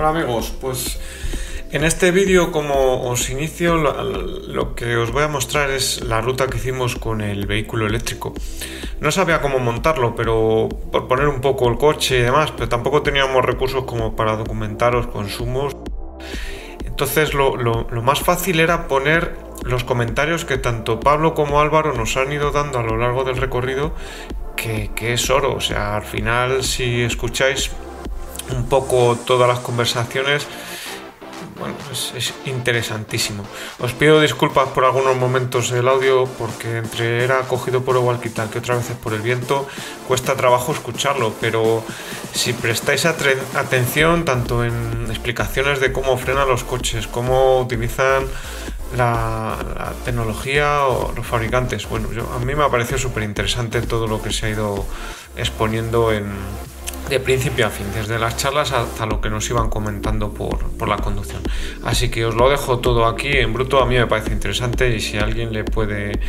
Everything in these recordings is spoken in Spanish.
Hola amigos, pues en este vídeo como os inicio lo, que os voy a mostrar es la ruta que hicimos con el vehículo eléctrico. No sabía cómo montarlo, pero por poner un poco el coche y demás, pero tampoco teníamos recursos como para documentar los consumos. Entonces lo, más fácil era poner los comentarios que tanto Pablo como Álvaro nos han ido dando a lo largo del recorrido, que, que es oro. O sea, al final si escucháis un poco todas las conversaciones, bueno, es, interesantísimo. Os pido disculpas por algunos momentos del audio porque entre era cogido por el walkie que otras veces por el viento, cuesta trabajo escucharlo, pero si prestáis atención tanto en explicaciones de cómo frenan los coches, cómo utilizan la, la, tecnología o los fabricantes. Bueno, yo, a mí me ha parecido súper interesante todo lo que se ha ido exponiendo en, de principio a fin, desde las charlas hasta lo que nos iban comentando por, la conducción. Así que os lo dejo todo aquí en bruto, a mí me parece interesante y si a alguien le puede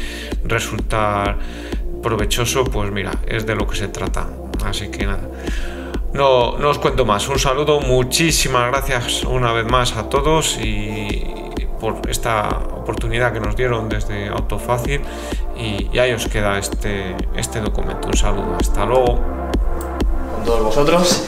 resultar provechoso, pues mira, es de lo que se trata. Así que nada. No, no os cuento más. Un saludo, muchísimas gracias una vez más a todos y por esta oportunidad que nos dieron desde Autofácil y, y ahí os queda este, este documento. Un saludo, hasta luego todos vosotros.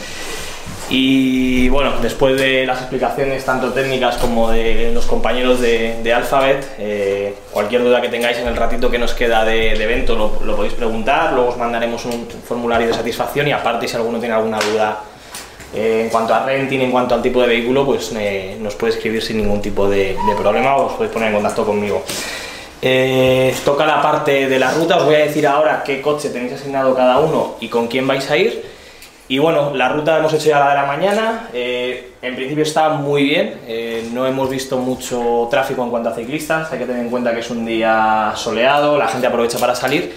Y bueno, después de las explicaciones tanto técnicas como de los compañeros de, Alphabet, eh, cualquier duda que tengáis en el ratito que nos queda de, evento lo, podéis preguntar, luego os mandaremos un formulario de satisfacción y aparte si alguno tiene alguna duda eh, en cuanto a renting, en cuanto al tipo de vehículo, pues eh, nos puede escribir sin ningún tipo de, problema o os podéis poner en contacto conmigo. toca la parte de la ruta, os voy a decir ahora qué coche tenéis asignado cada uno y con quién vais a ir. Y bueno, la ruta hemos hecho ya la de la mañana, eh, en principio está muy bien, eh, no hemos visto mucho tráfico en cuanto a ciclistas, hay que tener en cuenta que es un día soleado, la gente aprovecha para salir.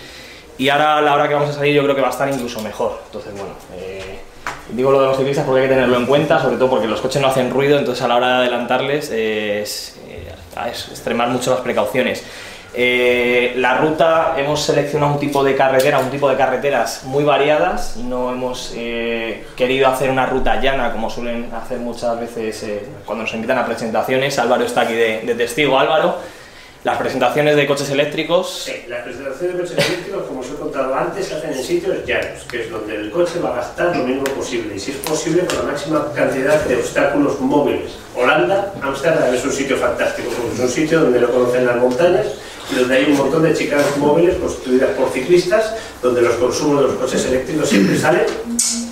Y ahora la hora que vamos a salir yo creo que va a estar incluso mejor, entonces bueno, eh, digo lo de los ciclistas porque hay que tenerlo en cuenta, sobre todo porque los coches no hacen ruido, entonces a la hora de adelantarles es, es extremar mucho las precauciones. Eh, la ruta hemos seleccionado un tipo de carretera, un tipo de carreteras muy variadas, no hemos eh, querido hacer una ruta llana como suelen hacer muchas veces eh, cuando nos invitan a presentaciones. Álvaro está aquí de, testigo. Álvaro, las presentaciones de coches eléctricos. Las presentaciones de coches eléctricos, como os he contado antes, se hacen en sitios llanos, que es donde el coche va a gastar lo mínimo posible y si es posible con la máxima cantidad de obstáculos móviles. Holanda, Ámsterdam es un sitio fantástico, es un sitio donde lo conocen las montañas donde hay un montón de chicas móviles constituidas por ciclistas, donde los consumos de los coches eléctricos siempre salen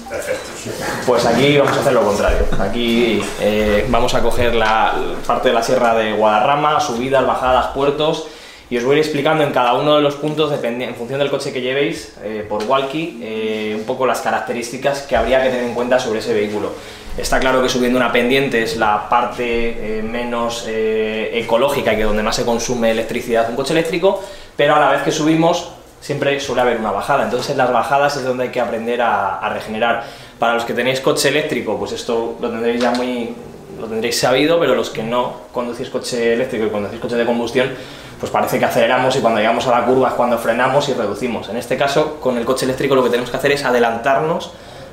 perfectos. Pues aquí vamos a hacer lo contrario. Aquí eh, vamos a coger la parte de la sierra de Guadarrama, subidas, bajadas, puertos, y os voy a ir explicando en cada uno de los puntos, en función del coche que llevéis, eh, por walkie, eh, un poco las características que habría que tener en cuenta sobre ese vehículo. Está claro que subiendo una pendiente es la parte eh, menos eh, ecológica y que donde más se consume electricidad un coche eléctrico, pero a la vez que subimos siempre suele haber una bajada, entonces en las bajadas es donde hay que aprender a, regenerar. Para los que tenéis coche eléctrico, pues esto lo tendréis ya muy lo tendréis sabido, pero los que no conducís coche eléctrico y conducís coche de combustión, pues parece que aceleramos y cuando llegamos a la curva es cuando frenamos y reducimos. En este caso, con el coche eléctrico lo que tenemos que hacer es adelantarnos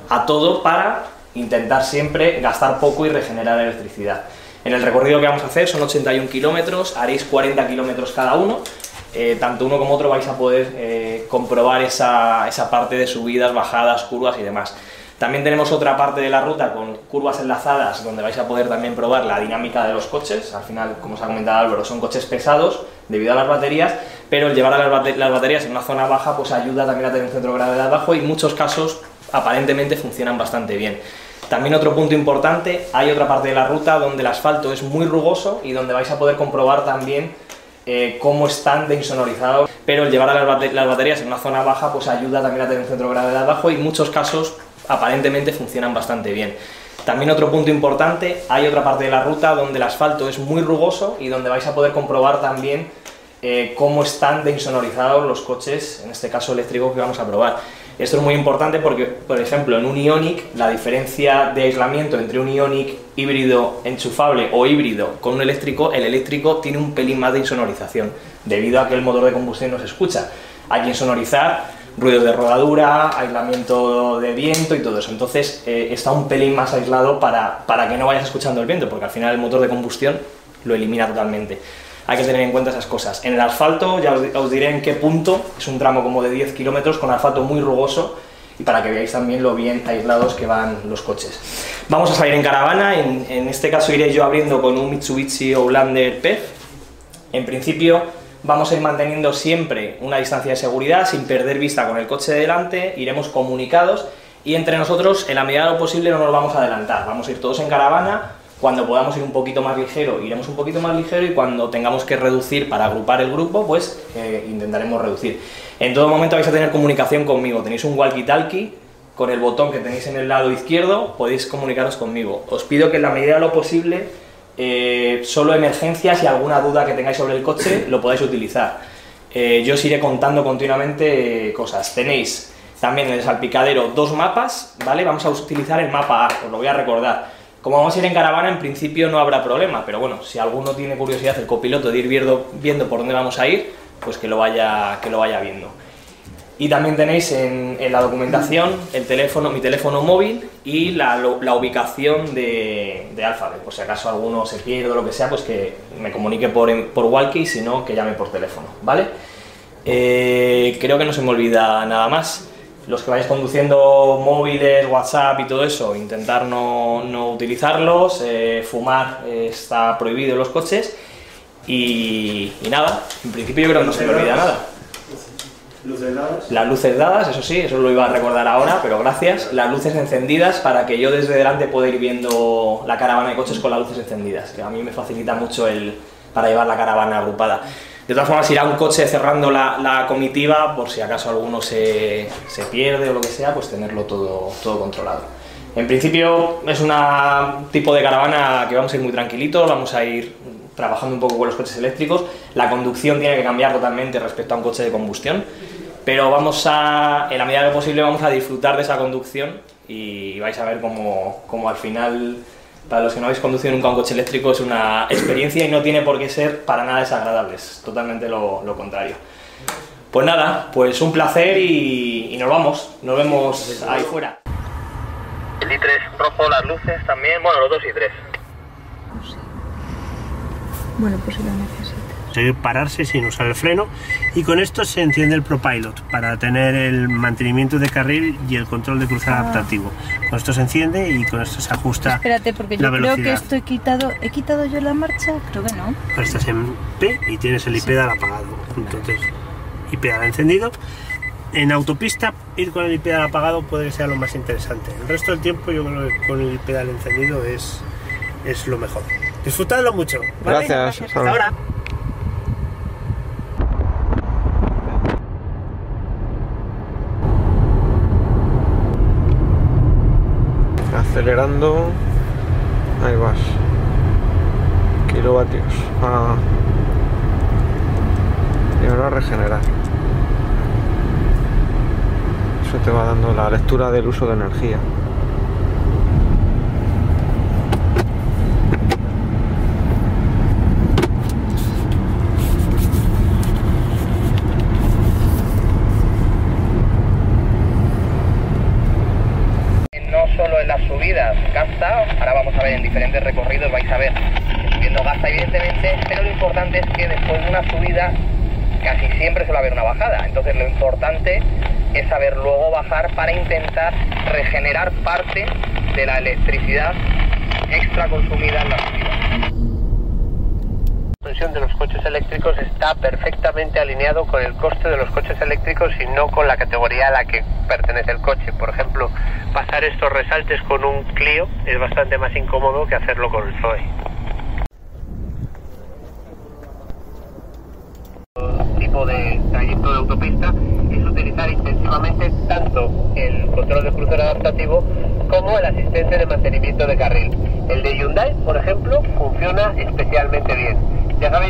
a todo para intentar siempre gastar poco y regenerar electricidad. En el recorrido que vamos a hacer son 81 kilómetros, haréis 40 kilómetros cada uno, eh, tanto uno como otro vais a poder eh, comprobar esa, esa parte de subidas, bajadas, curvas y demás. También tenemos otra parte de la ruta con curvas enlazadas donde vais a poder también probar la dinámica de los coches. Al final, como os ha comentado Álvaro, son coches pesados debido a las baterías, pero el llevar a las baterías en una zona baja pues ayuda también a tener un centro de gravedad bajo y en muchos casos aparentemente funcionan bastante bien. También otro punto importante, hay otra parte de la ruta donde el asfalto es muy rugoso y donde vais a poder comprobar también eh, cómo están de insonorizados, pero el llevar a las, baterías en una zona baja pues ayuda también a tener un centro de gravedad bajo y en muchos casos aparentemente funcionan bastante bien. También otro punto importante, hay otra parte de la ruta donde el asfalto es muy rugoso y donde vais a poder comprobar también eh, cómo están de insonorizados los coches, en este caso eléctrico que vamos a probar. Esto es muy importante porque, por ejemplo, en un Ionic, la diferencia de aislamiento entre un Ionic híbrido enchufable o híbrido con un eléctrico, el eléctrico tiene un pelín más de insonorización, debido a que el motor de combustión no se escucha. Hay que insonorizar ruidos de rodadura, aislamiento de viento y todo eso. Entonces eh, está un pelín más aislado para, para que no vayas escuchando el viento, porque al final el motor de combustión lo elimina totalmente. Hay que tener en cuenta esas cosas. En el asfalto, ya os, diré en qué punto, es un tramo como de 10 kilómetros con asfalto muy rugoso y para que veáis también lo bien aislados que van los coches. Vamos a salir en caravana, en, en este caso iré yo abriendo con un Mitsubishi Outlander PEF. En principio vamos a ir manteniendo siempre una distancia de seguridad sin perder vista con el coche de delante, iremos comunicados y entre nosotros en la medida de lo posible no nos vamos a adelantar, vamos a ir todos en caravana, cuando podamos ir un poquito más ligero iremos un poquito más ligero y cuando tengamos que reducir para agrupar el grupo pues eh, intentaremos reducir. En todo momento vais a tener comunicación conmigo, tenéis un walkie-talkie con el botón que tenéis en el lado izquierdo podéis comunicaros conmigo. Os pido que en la medida de lo posible eh, solo emergencias y alguna duda que tengáis sobre el coche lo podáis utilizar. Eh, yo os iré contando continuamente eh, cosas. Tenéis también en el salpicadero dos mapas, ¿vale? Vamos a utilizar el mapa A, os lo voy a recordar. Como vamos a ir en caravana, en principio no habrá problema, pero bueno, si alguno tiene curiosidad, el copiloto, de ir viendo, viendo por dónde vamos a ir, pues que lo vaya, que lo vaya viendo. Y también tenéis en, la documentación el teléfono, mi teléfono móvil y la, la ubicación de, de Alphabet. Por si acaso alguno se pierde o lo que sea, pues que me comunique por, por walkie, si no, que llame por teléfono, ¿vale? Eh, creo que no se me olvida nada más. Los que vayáis conduciendo móviles, WhatsApp y todo eso, intentar no, no utilizarlos. Eh, fumar eh, está prohibido en los coches. Y, y, nada, en principio yo creo que no se me olvida nada. ¿Luces dadas? Las luces dadas, eso sí, eso lo iba a recordar ahora, pero gracias. Las luces encendidas para que yo desde delante pueda ir viendo la caravana de coches con las luces encendidas, que a mí me facilita mucho el, para llevar la caravana agrupada. De todas formas, irá un coche cerrando la, comitiva, por si acaso alguno se, se, pierde o lo que sea, pues tenerlo todo, todo controlado. En principio es un tipo de caravana que vamos a ir muy tranquilitos, vamos a ir trabajando un poco con los coches eléctricos. La conducción tiene que cambiar totalmente respecto a un coche de combustión pero vamos a, en la medida de lo posible, vamos a disfrutar de esa conducción y vais a ver cómo, cómo al final, para los que no habéis conducido nunca un coche eléctrico, es una experiencia y no tiene por qué ser para nada desagradable, es totalmente lo, lo contrario. Pues nada, pues un placer y, y, nos vamos, nos vemos ahí fuera. El i3 rojo, las luces también, bueno, los dos i3. Bueno, pues conseguir pararse sin usar el freno y con esto se enciende el ProPilot para tener el mantenimiento de carril y el control de cruce ah. adaptativo. Con esto se enciende y con esto se ajusta Espérate, porque yo la velocidad. creo que esto he quitado, ¿he quitado yo la marcha? Creo que no. Pero estás en P y tienes el iPedal sí. apagado. Entonces, iPedal encendido. En autopista, ir con el iPedal apagado puede que sea lo más interesante. El resto del tiempo yo creo que con el iPedal encendido es, es lo mejor. Disfrutadlo mucho. ¿vale? Gracias. Hasta ahora. Acelerando. Ahí vas. Kilovatios. Ah. y ahora regenerar. Eso te va dando la lectura del uso de energía gasta, ahora vamos a ver en diferentes recorridos, vais a ver que subiendo gasta evidentemente, pero lo importante es que después de una subida casi siempre suele haber una bajada, entonces lo importante es saber luego bajar para intentar regenerar parte de la extra consumida en la subida de los coches eléctricos está perfectamente alineado con el coste de los coches eléctricos y no con la categoría a la que pertenece el coche. Por ejemplo, pasar estos resaltes con un Clio es bastante más incómodo que hacerlo con el Zoe.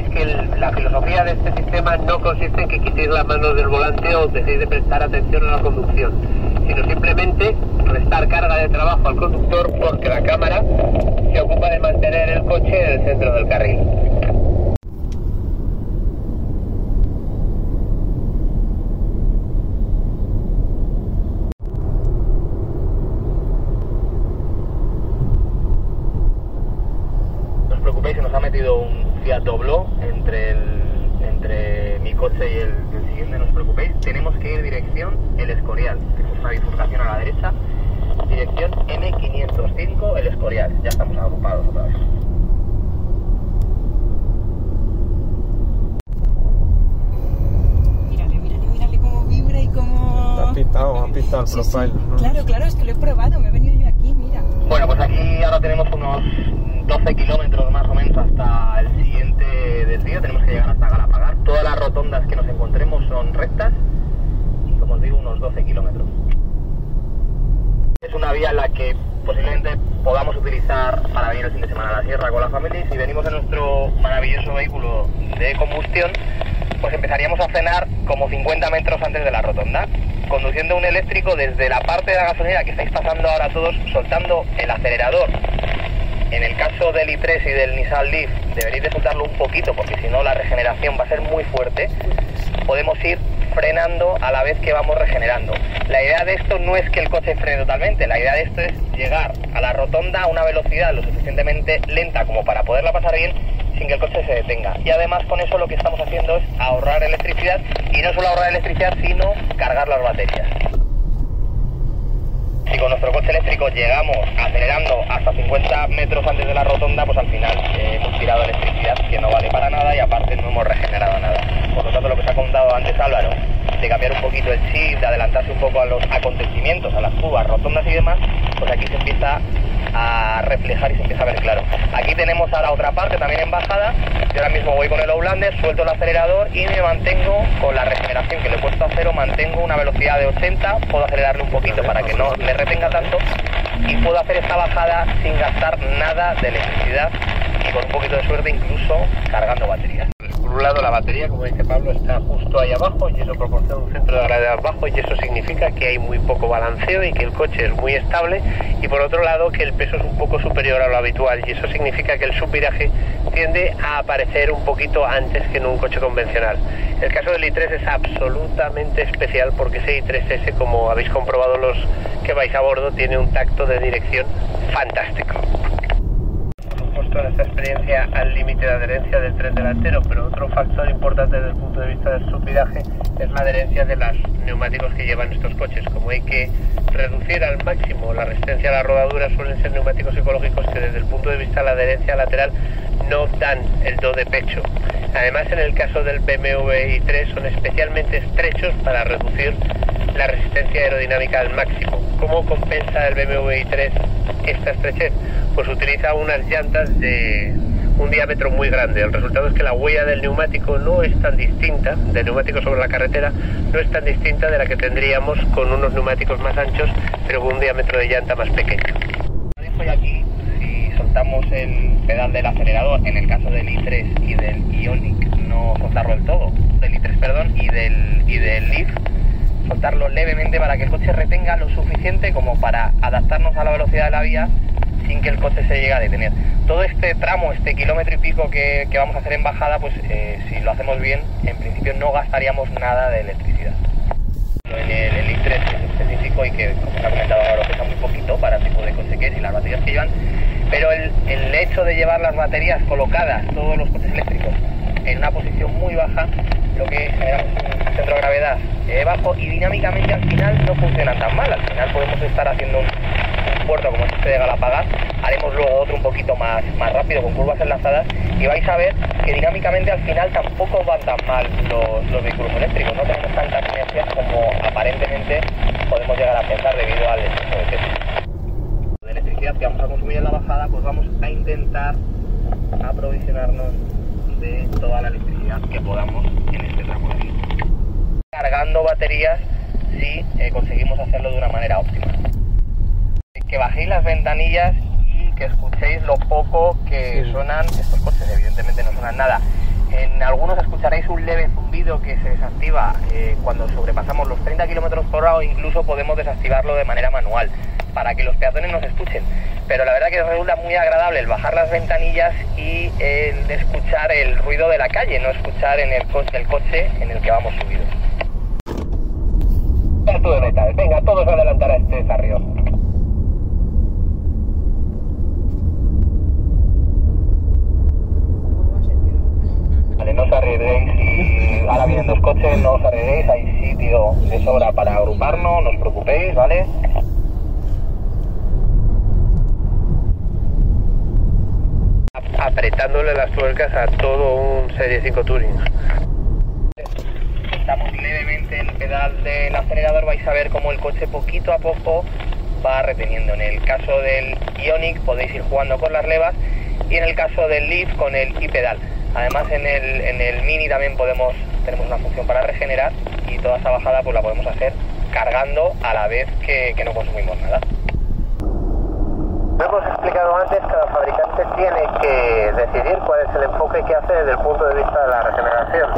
es que la filosofía de este sistema no consiste en que quitéis las manos del volante o dejéis de prestar atención a la conducción, sino simplemente restar carga de trabajo al conductor porque la cámara se ocupa de mantener el coche en el centro del carril. No os preocupéis, nos ha metido un Fiat Doblo podamos utilizar para venir el fin de semana a la sierra con la familia si venimos en nuestro maravilloso vehículo de combustión, pues empezaríamos a frenar como 50 metros antes de la rotonda, conduciendo un eléctrico desde la parte de la gasolinera que estáis pasando ahora todos, soltando el acelerador. En el caso del i3 y del Nissan Leaf deberéis de soltarlo un poquito porque si no la regeneración va a ser muy fuerte. Podemos ir frenando a la vez que vamos regenerando. La idea de esto no es que el coche frene totalmente, la idea de esto es llegar a la rotonda a una velocidad lo suficientemente lenta como para poderla pasar bien sin que el coche se detenga. Y además con eso lo que estamos haciendo es ahorrar electricidad y no solo ahorrar electricidad sino cargar las baterías. Si con nuestro coche eléctrico llegamos acelerando hasta 50 metros antes de la rotonda, pues al final eh, hemos tirado electricidad que no vale para nada y aparte no hemos regenerado nada. Por lo tanto, lo que os ha contado antes Álvaro, de cambiar un poquito el chip, de adelantarse un poco a los acontecimientos, a las curvas, rotondas y demás, pues aquí se empieza a reflejar y se empieza a ver claro. Aquí tenemos a la otra parte también en bajada. Yo ahora mismo voy con el Outlander, suelto el acelerador y me mantengo con la regeneración que le he puesto a cero, mantengo una velocidad de 80, puedo acelerarle un poquito para que no me retenga tanto y puedo hacer esta bajada sin gastar nada de electricidad y con un poquito de suerte incluso cargando baterías. Por un lado la batería, como dice Pablo, está justo ahí abajo y eso proporciona un centro de gravedad bajo y eso significa que hay muy poco balanceo y que el coche es muy estable y por otro lado que el peso es un poco superior a lo habitual y eso significa que el subviraje tiende a aparecer un poquito antes que en un coche convencional. El caso del i3 es absolutamente especial porque ese i3S, como habéis comprobado los que vais a bordo, tiene un tacto de dirección fantástico en esta experiencia al límite de adherencia del tren delantero, pero otro factor importante desde el punto de vista del subviraje es la adherencia de los neumáticos que llevan estos coches. Como hay que reducir al máximo la resistencia a la rodadura, suelen ser neumáticos ecológicos que desde el punto de vista de la adherencia lateral no dan el do de pecho. Además, en el caso del BMW i3 son especialmente estrechos para reducir la resistencia aerodinámica al máximo. ¿Cómo compensa el BMW i3 esta estrechez? Pues utiliza unas llantas de un diámetro muy grande. El resultado es que la huella del neumático no es tan distinta, del neumático sobre la carretera, no es tan distinta de la que tendríamos con unos neumáticos más anchos, pero con un diámetro de llanta más pequeño. Ya aquí, si soltamos el pedal del acelerador, en el caso del i3 y del Ionic, no soltarlo del todo, del i3, perdón, y del, y del Leaf, soltarlo levemente para que el coche retenga lo suficiente como para adaptarnos a la velocidad de la vía sin que el coche se llegue a detener. Todo este tramo, este kilómetro y pico que, que vamos a hacer en bajada, pues eh, si lo hacemos bien, en principio no gastaríamos nada de electricidad. En el, el i3 es específico y que, como se ha comentado ahora, pesa muy poquito para el tipo de coche que es y las baterías que llevan, pero el, el hecho de llevar las baterías colocadas, todos los coches eléctricos, en una posición muy baja, lo que generamos un centro de gravedad eh, bajo y dinámicamente al final no funcionan tan mal. Al final podemos estar haciendo un, un puerto como este de Galapagar, haremos luego otro un poquito más, más rápido con curvas enlazadas y vais a ver que dinámicamente al final tampoco van tan mal los, los vehículos eléctricos, no tenemos tantas inercias como aparentemente podemos llegar a pensar debido al exceso de peso. De electricidad que vamos a consumir en la bajada, pues vamos a intentar aprovisionarnos de toda la electricidad que podamos en este tramo de. Cargando baterías si eh, conseguimos hacerlo de una manera óptima. Que bajéis las ventanillas y que escuchéis lo poco que suenan estos coches, evidentemente no suenan nada. En algunos escucharéis un leve zumbido que se desactiva eh, cuando sobrepasamos los 30 km por hora o incluso podemos desactivarlo de manera manual para que los peatones nos escuchen. Pero la verdad que resulta muy agradable el bajar las ventanillas y el escuchar el ruido de la calle, no escuchar en el coche, el coche en el que vamos subidos. Salto de metal, venga, todos adelantar a este zarrio. ¿Cómo va a ser que no os arriesguéis, hay sitio de sobra para agruparnos, no os preocupéis, ¿vale? Apretándole las tuercas a todo un Serie 5 Touring. Estamos levemente en el pedal del acelerador, vais a ver cómo el coche poquito a poco va reteniendo. En el caso del Ionic podéis ir jugando con las levas y en el caso del Leaf con el i-pedal. Además en el, en el Mini también podemos, tenemos una función para regenerar y toda esa bajada pues la podemos hacer cargando a la vez que, que no consumimos nada. Lo hemos explicado antes, cada fabricante tiene que decidir cuál es el enfoque que hace desde el punto de vista de la regeneración.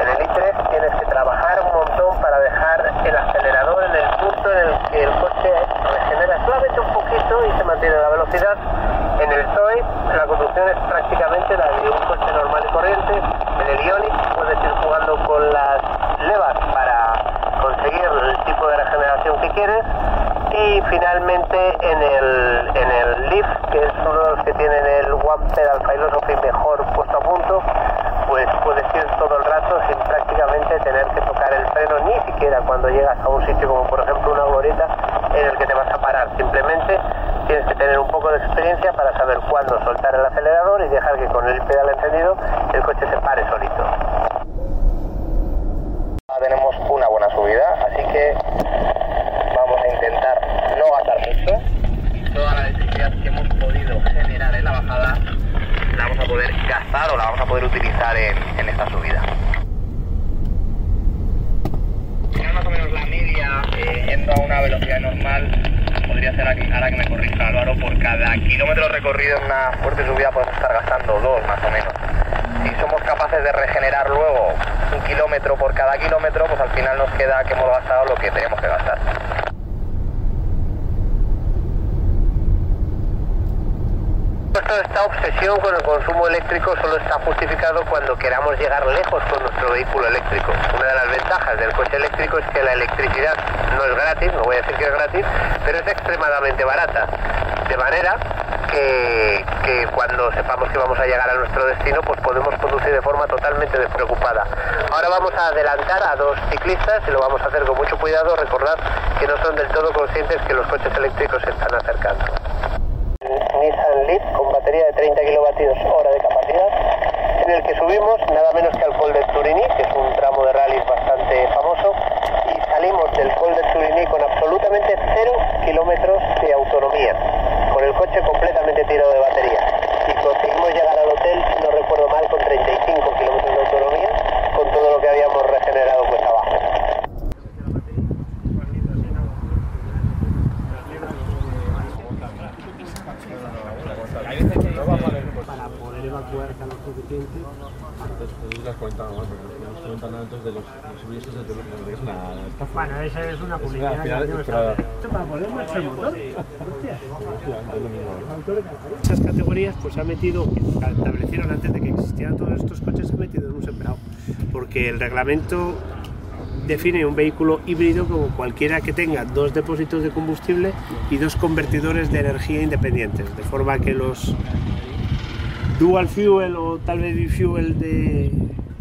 En el i3 tienes que trabajar un montón para dejar el acelerador en el punto en el que el coche regenera solamente un poquito y se mantiene la velocidad. En el Zoe la conducción es prácticamente la de un coche normal y corriente. En el Ioniq puedes ir jugando con las levas para conseguir el tipo de regeneración que quieres y finalmente en el, en el Leaf, que es uno de los que tienen el One Pedal Philosophy mejor puesto a punto, pues puedes ir todo el rato sin prácticamente tener que tocar el freno, ni siquiera cuando llegas a un sitio como por ejemplo una glorieta en el que te vas a parar. Simplemente tienes que tener un poco de experiencia para saber cuándo soltar el acelerador y dejar que con el pedal encendido el coche se pare solito. Tenemos una buena subida, así que vamos a intentar no gastar mucho. Toda la electricidad que hemos podido generar en la bajada la vamos a o la vamos a poder utilizar en, esta subida. Más o menos la media eh, yendo a una velocidad normal podría ser aquí, ahora que me corrija Álvaro, por cada kilómetro recorrido en una fuerte subida podemos estar gastando dos más o menos. Si somos capaces de regenerar luego un kilómetro por cada kilómetro, pues al final nos queda que hemos gastado lo que tenemos que gastar. Esta obsesión con el consumo eléctrico solo está justificado cuando queramos llegar lejos con nuestro vehículo eléctrico. Una de las ventajas del coche eléctrico es que la electricidad no es gratis, no voy a decir que es gratis, pero es extremadamente barata. De manera que, que cuando sepamos que vamos a llegar a nuestro destino, pues podemos conducir de forma totalmente despreocupada. Ahora vamos a adelantar a dos ciclistas y lo vamos a hacer con mucho cuidado. Recordad que no son del todo conscientes que los coches eléctricos se están acercando. Nissan Leaf con batería de 30 kilovatios hora de capacidad, en el que subimos nada menos que al Col del Turini, que es un tramo de rally bastante famoso, y salimos del Col del Turini con absolutamente cero kilómetros de autonomía, con el coche completamente tirado de batería. Y conseguimos llegar al hotel, si no recuerdo mal, con 35 kilómetros de autonomía, con todo lo que habíamos regenerado pues abajo. para poder evacuar calor suficiente. Bueno, esa es una publicidad que hacemos ahora. Esto para poder marchar el motor. Esas categorías pues ha metido, establecieron antes de que existieran todos estos coches, se ha metido en un sembrado. Porque el reglamento define un vehículo híbrido como cualquiera que tenga dos depósitos de combustible y dos convertidores de energía independientes, de forma que los dual fuel o tal vez bifuel de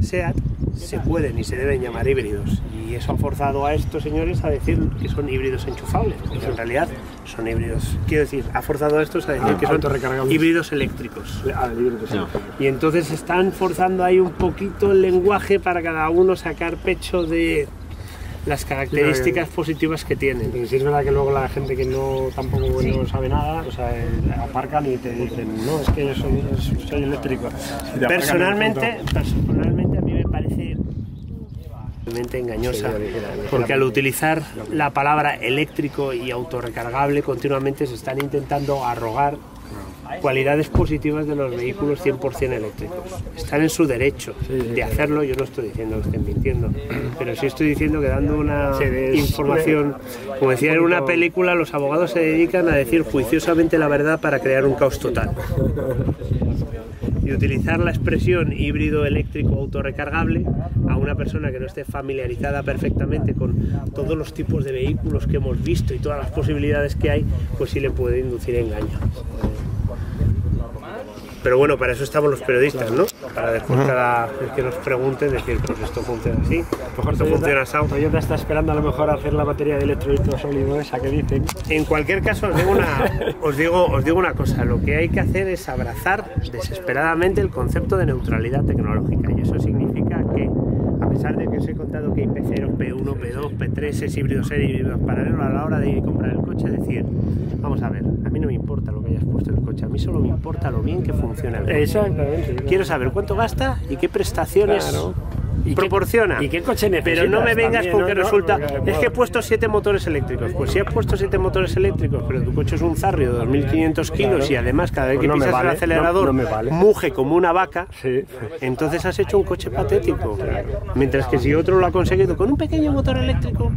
SEAT se pueden y se deben llamar híbridos. Y eso ha forzado a estos señores a decir que son híbridos enchufables, porque en realidad son híbridos. Quiero decir, ha forzado a estos a decir que son híbridos eléctricos. Y entonces están forzando ahí un poquito el lenguaje para cada uno sacar pecho de las características positivas que tienen. Pero sí es verdad que luego la gente que no tampoco no sabe nada, o sea, eh, aparcan y te dicen, no, es que yo soy, soy eléctrico. Personalmente, personalmente a mí me parece realmente engañosa, porque al utilizar la palabra eléctrico y autorrecargable continuamente se están intentando arrogar cualidades positivas de los vehículos 100% eléctricos. Están en su derecho de hacerlo, yo no estoy diciendo que estén mintiendo, pero sí estoy diciendo que dando una información, como decía en una película, los abogados se dedican a decir juiciosamente la verdad para crear un caos total y utilizar la expresión híbrido eléctrico autorrecargable a una persona que no esté familiarizada perfectamente con todos los tipos de vehículos que hemos visto y todas las posibilidades que hay, pues sí le puede inducir engaño. Pero bueno, para eso estamos los periodistas, ¿no? para después cada vez que nos pregunte decir, pues esto funciona así, Mejor esto funciona así. Toyota está esperando a lo mejor hacer la batería de electrolito sólido esa que dicen. En cualquier caso, os digo, una, os, digo, os digo una cosa, lo que hay que hacer es abrazar desesperadamente el concepto de neutralidad tecnológica y eso significa que, a pesar de que os he contado que hay P0, P1, P2, P3, es híbrido ser y híbridos paralelo a la hora de ir y comprar el coche, decir, vamos a ver, a mí no me importa lo que hayas puesto en el coche, a mí solo me importa lo bien que funciona el coche. Exactamente. Quiero saber cuánto gasta y qué prestaciones Claro. ¿Y qué- proporciona. y qué coche necesitas Pero no me vengas con que No, resulta. es que he puesto siete motores eléctricos. Pues si has puesto siete motores eléctricos, pero tu coche es un zarrio de 2.500 kilos y además cada vez Pues que pisas vale, el acelerador vale. muge como una vaca, Sí. entonces has hecho un coche patético. Mientras que si otro lo ha conseguido con un pequeño motor eléctrico,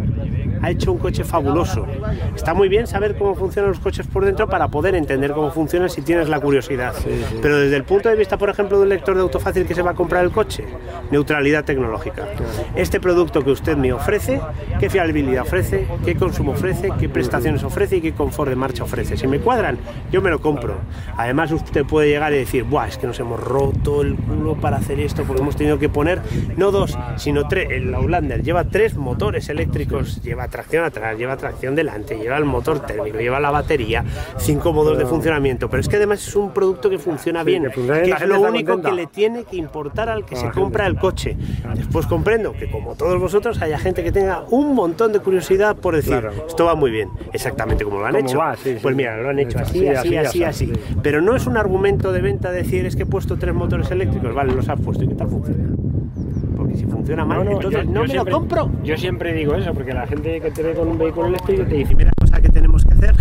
ha hecho un coche fabuloso. Está muy bien saber cómo funcionan los coches por dentro para poder entender cómo funcionan si tienes la curiosidad. Pero desde el punto de vista, por ejemplo, de un lector de autofácil que se va a comprar el coche, neutralidad tecnológica. Este producto que usted me ofrece, qué fiabilidad ofrece, qué consumo ofrece, qué prestaciones ofrece y qué confort de marcha ofrece. Si me cuadran, yo me lo compro. Además, usted puede llegar y decir, Buah, es que nos hemos roto el culo para hacer esto porque hemos tenido que poner no dos, sino tres. El Outlander lleva tres motores eléctricos, lleva tracción atrás, lleva tracción delante, lleva el motor térmico, lleva la batería, cinco modos de funcionamiento. Pero es que además es un producto que funciona bien, que funciona bien, que la es lo único contenta. que le tiene que importar al que A se la gente. compra el coche. Después comprendo que como todos vosotros haya gente que tenga un montón de curiosidad por decir, Claro. esto va muy bien, exactamente como lo han ¿Cómo hecho. va? Sí, sí. Pues mira, lo han hecho así, Sí, así, así, así, así, sí. Pero no es un argumento de venta decir es que he puesto tres motores eléctricos, vale, los has puesto y qué tal funciona. Porque si funciona mal, entonces yo- no yo me siempre- lo compro. Yo siempre digo eso, porque la gente que te ve con un vehículo eléctrico te La dice, primera cosa que tenemos que hacer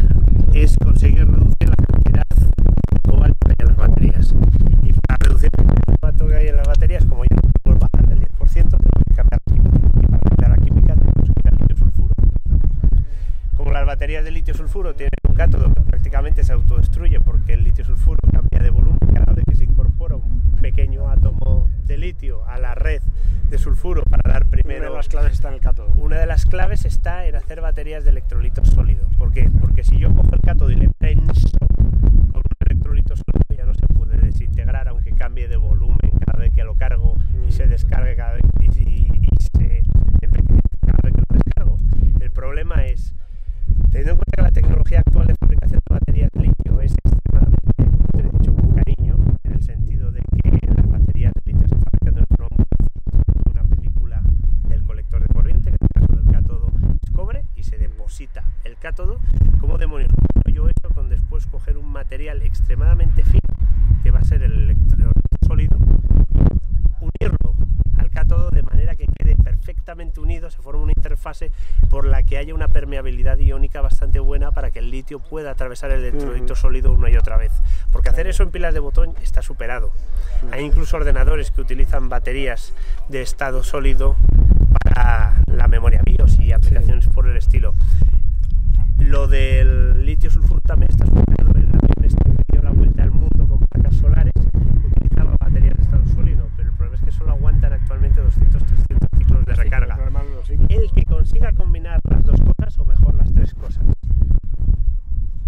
es conseguir reducir la cantidad de cobalto que hay en las baterías. Y para reducir el cobalto que hay en las baterías, como ya no podemos bajar del 10%, tenemos que cambiar la química. Y para cambiar la química tenemos que al litio sulfuro. Como las baterías de litio sulfuro tienen un cátodo que prácticamente se autodestruye porque el litio sulfuro cambia de volumen cada vez que se incorpora un pequeño átomo de litio a la red de sulfuro para dar una primero de las claves está en el cátodo. una de las claves está en hacer baterías de electrolito sólido. ¿Por qué? Porque si yo cojo el cátodo y le prenso con un electrolito sólido ya no se puede desintegrar aunque cambie de volumen cada vez que lo cargo y se descargue cada vez y, y- y se empequeñece cada vez que lo descargo. El problema es, teniendo en cuenta que la tecnología actual de fabricación de baterías de litio es extremadamente, te lo he dicho con cariño, en el sentido de que las baterías de litio se fabrican de una forma muy de una película del colector de corriente, que en el caso del cátodo es cobre, y se deposita el cátodo. ¿Cómo demonios? puedo Yo he hecho con después coger un material extremadamente fino, que va a ser el electrolito sólido, unirlo al cátodo de manera que quede perfectamente unido, se forma una interfase por la que haya una permeabilidad iónica bastante buena litio pueda atravesar el electrolito sólido una y otra vez. Porque hacer eso en pilas de botón está superado. Hay incluso ordenadores que utilizan baterías de estado sólido para la memoria BIOS y aplicaciones por el estilo. Lo del litio sulfuro también está superado. El avión este que dio la vuelta al mundo con placas solares utilizaba baterías de estado sólido, pero el problema es que solo aguantan actualmente 200-300 ciclos de recarga. El que consiga combinar las dos cosas, o mejor las tres cosas,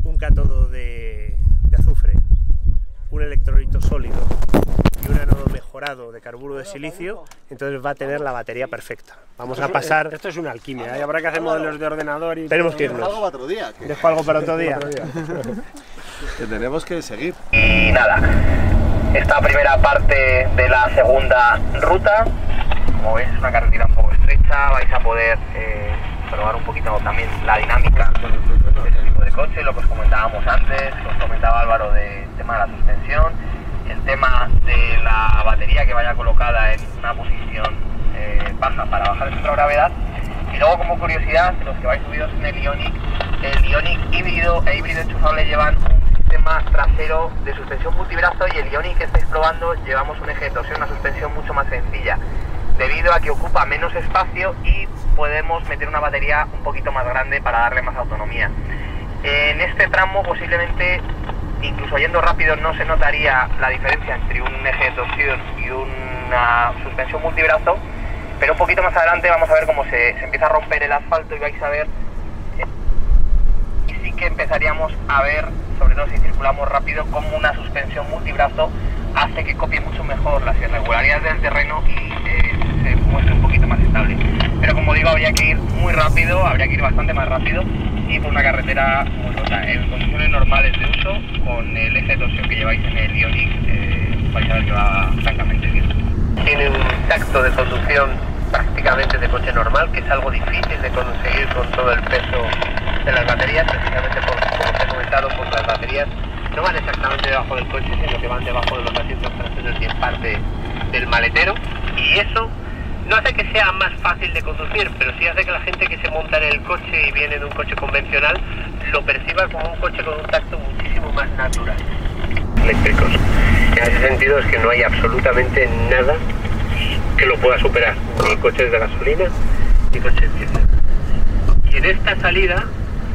un cátodo de, de azufre, un electrolito sólido y un de carburo de silicio, entonces va a tener la batería perfecta. Vamos a pasar... Esto es una alquimia, ¿eh? habrá que hacer modelos de ordenador y... Tenemos que Algo irnos. para otro día, que, Dejo algo para otro día. que tenemos que seguir. Y nada, esta primera parte de la segunda ruta, como veis es una carretera un poco estrecha, vais a poder eh, probar un poquito también la dinámica de este tipo de coche, lo que os comentábamos antes, os comentaba Álvaro del tema de la suspensión, el tema de la batería que vaya colocada en una posición eh, baja para bajar de gravedad. Y luego como curiosidad, los que vais subidos en el Ionic, el Ionic híbrido e híbrido enchufable llevan un sistema trasero de suspensión multibrazo y el Ionic que estáis probando llevamos un eje de torsión, una suspensión mucho más sencilla, debido a que ocupa menos espacio y podemos meter una batería un poquito más grande para darle más autonomía. En este tramo posiblemente, incluso yendo rápido, no se notaría la diferencia entre un eje de torsión y una suspensión multibrazo, pero un poquito más adelante vamos a ver cómo se, empieza a romper el asfalto y vais a ver y sí que empezaríamos a ver, sobre todo si circulamos rápido, como una suspensión multibrazo hace que copie mucho mejor las irregularidades del terreno y eh, se muestre un poquito más estable. Pero como digo, habría que ir muy rápido, habría que ir bastante más rápido y por una carretera muy rota. En condiciones normales de uso, con el eje de torsión que lleváis en el Ioniq, eh, vais a ver que va francamente bien. Tiene un tacto de conducción prácticamente de coche normal, que es algo difícil de conseguir con todo el peso de las baterías, precisamente por, como os he comentado, por las baterías no van exactamente debajo del coche, sino que van debajo de los asientos traseros y en parte del maletero. Y eso no hace que sea más fácil de conducir, pero sí hace que la gente que se monta en el coche y viene de un coche convencional lo perciba como un coche con un tacto muchísimo más natural. Eléctricos. En ese sentido es que no hay absolutamente nada que lo pueda superar, ni coches de gasolina ni coches diésel. Y en esta salida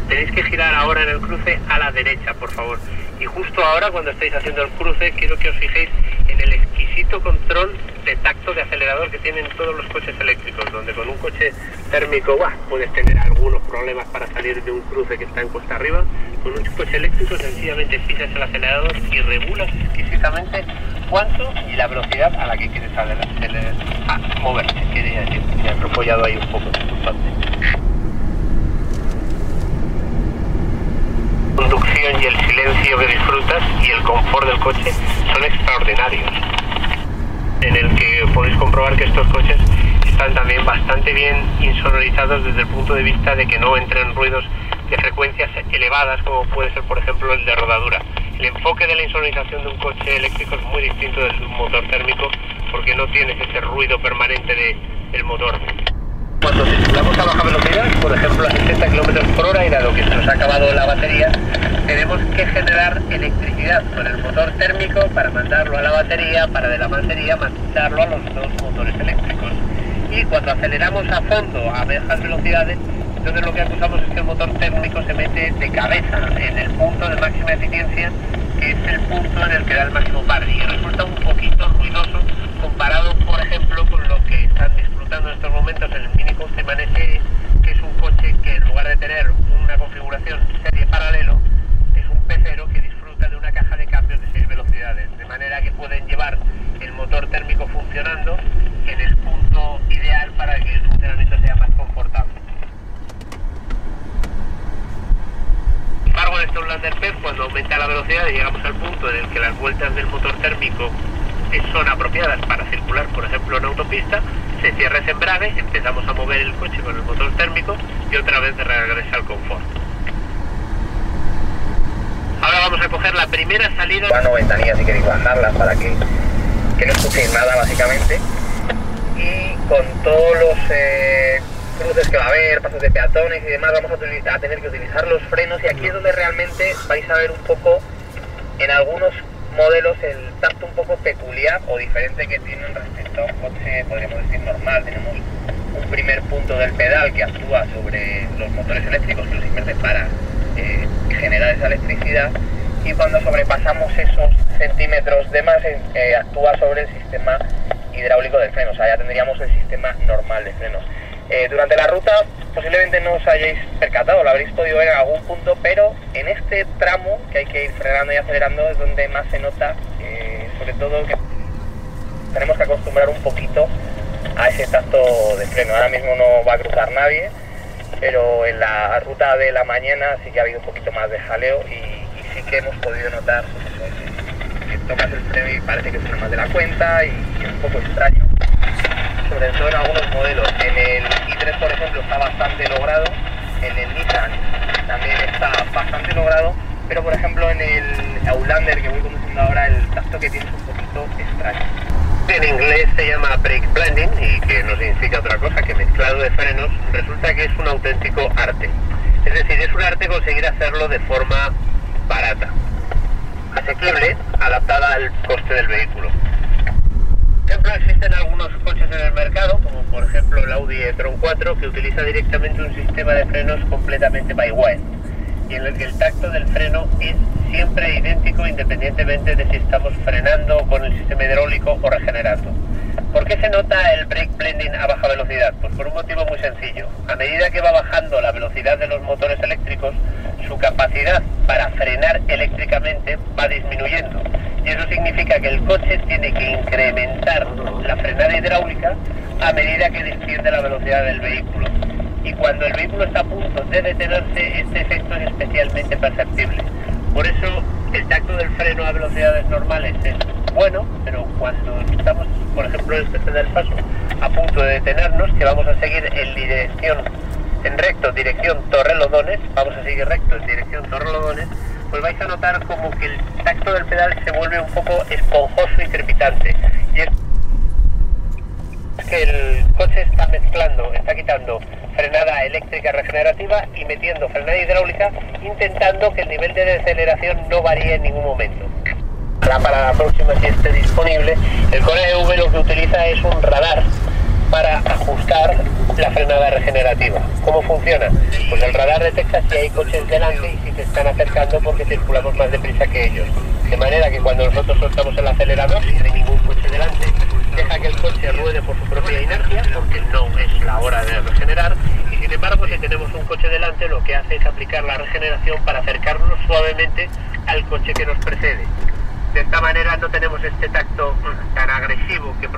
tenéis que girar ahora en el cruce a la derecha, por favor. Y justo ahora, cuando estáis haciendo el cruce, quiero que os fijéis en el exquisito control de tacto de acelerador que tienen todos los coches eléctricos, donde con un coche térmico puedes tener algunos problemas para salir de un cruce que está en cuesta arriba. Con un coche eléctrico sencillamente pisas el acelerador y regulas exquisitamente cuánto y la velocidad a la que quieres acelerar, ah, moverte, quería decir. Me he atropellado ahí un poco, disculpadme. conducción y el silencio que disfrutas y el confort del coche son extraordinarios. En el que podéis comprobar que estos coches están también bastante bien insonorizados desde el punto de vista de que no entren ruidos de frecuencias elevadas como puede ser por ejemplo el de rodadura. El enfoque de la insonorización de un coche eléctrico es muy distinto del de un motor térmico porque no tienes ese ruido permanente de, del motor. Cuando circulamos a baja velocidad, por ejemplo a 60 km por hora y dado que se nos ha acabado la batería, tenemos que generar electricidad con el motor térmico para mandarlo a la batería, para de la batería mandarlo a los dos motores eléctricos. Y cuando aceleramos a fondo a bajas velocidades, entonces lo que acusamos es que el motor térmico se mete de cabeza en el punto de máxima eficiencia, que es el punto en el que da el máximo par. Y resulta un poquito ruidoso comparado, por ejemplo, con lo que están en estos momentos en el Mini Custom S, que es un coche que en lugar de tener una configuración serie paralelo, es un pecero que disfruta de una caja de cambios de 6 velocidades, de manera que pueden llevar el motor térmico funcionando en el punto ideal para que el funcionamiento sea más confortable. Sin embargo, en este Outlander PEP, cuando aumenta la velocidad y llegamos al punto en el que las vueltas del motor térmico son apropiadas para circular, por ejemplo, en autopista, se cierra ese embrague, empezamos a mover el coche con el motor térmico y otra vez regresa al confort. Ahora vamos a coger la primera salida. Bueno, ventanillas si queréis bajarlas para que, que no escuchéis nada básicamente. Y con todos los eh, cruces que va a haber, pasos de peatones y demás, vamos a, a tener que utilizar los frenos y aquí es donde realmente vais a ver un poco en algunos modelos el tacto un poco peculiar o diferente que tienen respecto a un coche, podríamos decir, normal. Tenemos un primer punto del pedal que actúa sobre los motores eléctricos que los para eh, generar esa electricidad y cuando sobrepasamos esos centímetros de más eh, actúa sobre el sistema hidráulico del freno, o sea, ya tendríamos el sistema normal de frenos. Eh, durante la ruta posiblemente no os hayáis percatado, lo habréis podido ver en algún punto, pero en este tramo que hay que ir frenando y acelerando es donde más se nota, eh, sobre todo que tenemos que acostumbrar un poquito a ese tacto de freno. Ahora mismo no va a cruzar nadie, pero en la ruta de la mañana sí que ha habido un poquito más de jaleo y, sí que hemos podido notar pues tocas el freno y parece que suena más de la cuenta y, y es un poco extraño sobre en algunos modelos. En el i3, por ejemplo, está bastante logrado, en el Nissan también está bastante logrado, pero por ejemplo en el Outlander que voy conduciendo ahora, el tacto que tiene es un poquito extraño. En inglés se llama brake blending y que nos indica otra cosa, que mezclado de frenos resulta que es un auténtico arte. Es decir, es un arte conseguir hacerlo de forma barata, asequible, adaptada al coste del vehículo. Ejemplo, existen algunos coches en el mercado, como por ejemplo el Audi e-tron 4, que utiliza directamente un sistema de frenos completamente by wire, y en el que el tacto del freno es siempre idéntico independientemente de si estamos frenando con el sistema hidráulico o regenerando. ¿Por qué se nota el brake blending a baja velocidad? Pues por un motivo muy sencillo. A medida que va bajando la velocidad de los motores eléctricos, su capacidad para frenar eléctricamente va disminuyendo eso significa que el coche tiene que incrementar la frenada hidráulica a medida que desciende la velocidad del vehículo. Y cuando el vehículo está a punto de detenerse, este efecto es especialmente perceptible. Por eso el tacto del freno a velocidades normales es bueno, pero cuando estamos, por ejemplo, en este del paso, a punto de detenernos, que vamos a seguir en dirección, en recto, dirección Torrelodones, vamos a seguir recto en dirección Torrelodones, pues vais a notar como que el tacto del pedal se vuelve un poco esponjoso y crepitante. Y es que el coche está mezclando, está quitando frenada eléctrica regenerativa y metiendo frenada hidráulica, intentando que el nivel de deceleración no varíe en ningún momento. Para la próxima, si esté disponible, el Core EV lo que utiliza es un radar para ajustar la frenada regenerativa. ¿Cómo funciona? Pues el radar detecta si hay coches delante y si se están acercando porque circulamos más deprisa que ellos. De manera que cuando nosotros soltamos el acelerador, si no hay ningún coche delante, deja que el coche ruede por su propia inercia, porque no es la hora de regenerar, y sin embargo si tenemos un coche delante lo que hace es aplicar la regeneración para acercarnos suavemente al coche que nos precede. De esta manera no tenemos este tacto tan agresivo que,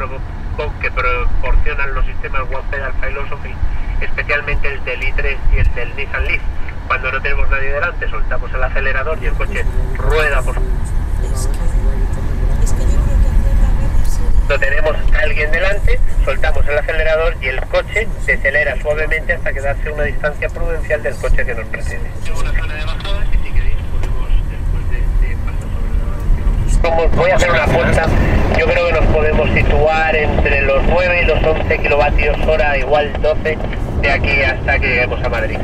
que proporcionan los sistemas One Pedal Philosophy, especialmente el del i3 y el del Nissan Leaf. Cuando no tenemos nadie delante, soltamos el acelerador y el coche rueda por no tenemos a alguien delante, soltamos el acelerador y el coche decelera suavemente hasta quedarse a una distancia prudencial del coche que nos precede. Como voy a hacer una apuesta, yo creo que nos podemos situar entre los 9 y los 11 kilovatios hora, igual 12, de aquí hasta que lleguemos a Madrid.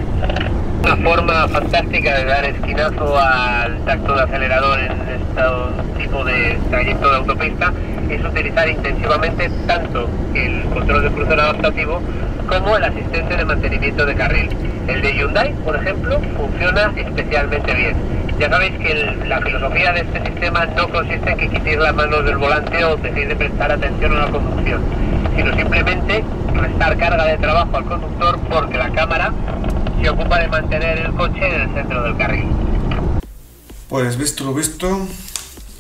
Una forma fantástica de dar esquinazo al tacto de acelerador en este tipo de trayecto de autopista es utilizar intensivamente tanto el control de crucero adaptativo como el asistente de mantenimiento de carril. El de Hyundai, por ejemplo, funciona especialmente bien. Ya sabéis que la filosofía de este sistema no consiste en que quitéis las manos del volante o dejéis de prestar atención a la conducción, sino simplemente restar carga de trabajo al conductor porque la cámara se ocupa de mantener el coche en el centro del carril. Pues visto lo visto,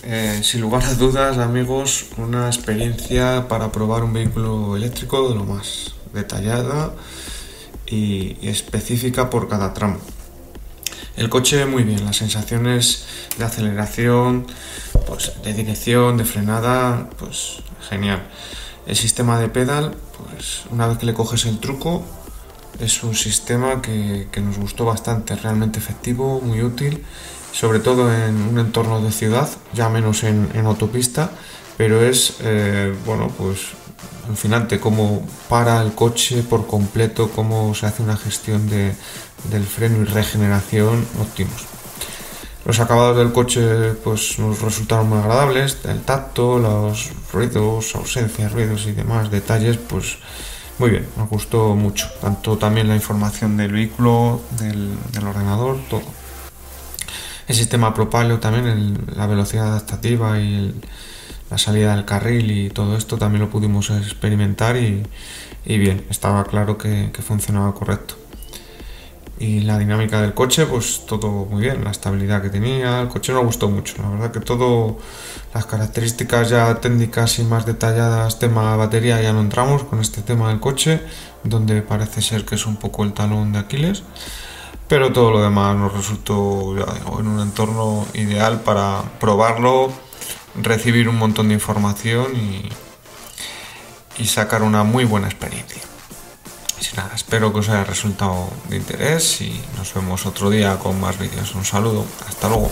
eh, sin lugar a dudas, amigos, una experiencia para probar un vehículo eléctrico de lo más detallada y específica por cada tramo. El coche muy bien, las sensaciones de aceleración, pues de dirección, de frenada, pues genial. El sistema de pedal, pues una vez que le coges el truco, es un sistema que, que nos gustó bastante, realmente efectivo, muy útil, sobre todo en un entorno de ciudad, ya menos en, en autopista, pero es, eh, bueno, pues alucinante cómo para el coche por completo, cómo se hace una gestión de, del freno y regeneración óptimos. Los acabados del coche pues nos resultaron muy agradables, el tacto, los ruidos, ausencias, ruidos y demás detalles, pues muy bien, nos gustó mucho. Tanto también la información del vehículo, del, ordenador, todo. El sistema Propaleo también, la velocidad adaptativa y el, la salida del carril y todo esto también lo pudimos experimentar y, bien, estaba claro que, funcionaba correcto. Y la dinámica del coche, pues todo muy bien, la estabilidad que tenía, el coche nos gustó mucho, la verdad que todo, las características ya técnicas y más detalladas, tema batería, ya no entramos con este tema del coche, donde parece ser que es un poco el talón de Aquiles pero todo lo demás nos resultó en un entorno ideal para probarlo, recibir un montón de información y, y sacar una muy buena experiencia. Nada, espero que os haya resultado de interés y nos vemos otro día con más vídeos. Un saludo, hasta luego.